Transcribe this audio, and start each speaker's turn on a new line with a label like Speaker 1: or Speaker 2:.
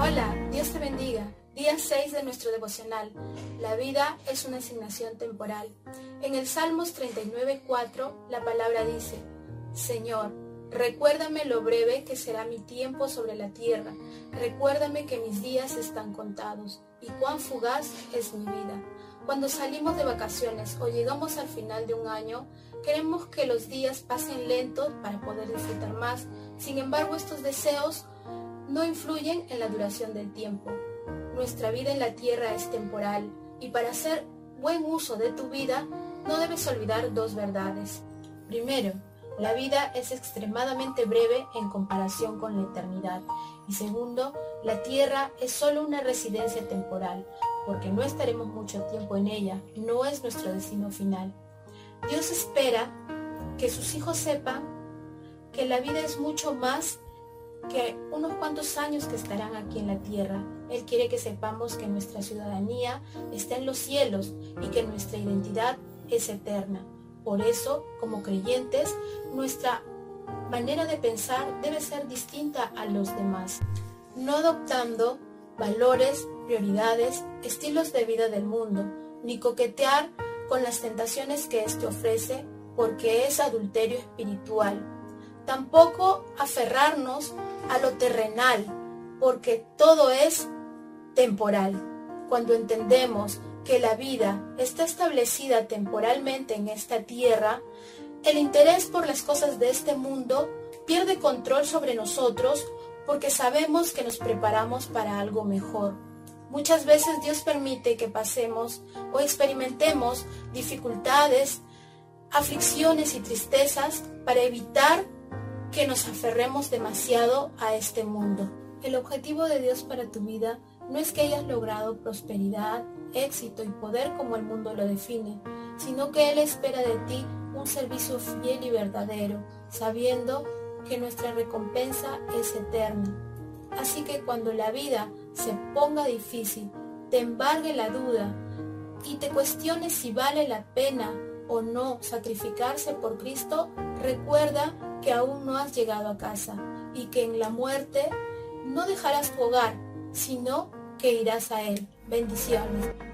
Speaker 1: Hola, Dios te bendiga. Día 6 de nuestro devocional. La vida es una asignación temporal. En el Salmos 39.4 la palabra dice, Señor, recuérdame lo breve que será mi tiempo sobre la tierra. Recuérdame que mis días están contados y cuán fugaz es mi vida. Cuando salimos de vacaciones o llegamos al final de un año, queremos que los días pasen lentos para poder disfrutar más. Sin embargo, estos deseos no influyen en la duración del tiempo. Nuestra vida en la tierra es temporal y para hacer buen uso de tu vida no debes olvidar dos verdades. Primero, la vida es extremadamente breve en comparación con la eternidad. Y segundo, la tierra es solo una residencia temporal, porque no estaremos mucho tiempo en ella, no es nuestro destino final. Dios espera que sus hijos sepan que la vida es mucho más que unos cuantos años que estarán aquí en la tierra. Él quiere que sepamos que nuestra ciudadanía está en los cielos y que nuestra identidad es eterna. Por eso, como creyentes, nuestra manera de pensar debe ser distinta a los demás, no adoptando valores, prioridades, estilos de vida del mundo, ni coquetear con las tentaciones que éste ofrece, porque es adulterio espiritual. Tampoco aferrarnos a lo terrenal, porque todo es temporal. Cuando entendemos que la vida está establecida temporalmente en esta tierra, el interés por las cosas de este mundo pierde control sobre nosotros porque sabemos que nos preparamos para algo mejor. Muchas veces Dios permite que pasemos o experimentemos dificultades, aflicciones y tristezas para evitar que nos aferremos demasiado a este mundo. El objetivo de Dios para tu vida no es que hayas logrado prosperidad, éxito y poder como el mundo lo define, sino que Él espera de ti un servicio fiel y verdadero, sabiendo que nuestra recompensa es eterna. Así que cuando la vida se ponga difícil, te embargue la duda y te cuestiones si vale la pena o no sacrificarse por Cristo, recuerda que aún no has llegado a casa y que en la muerte no dejarás tu hogar, sino que irás a Él. Bendiciones.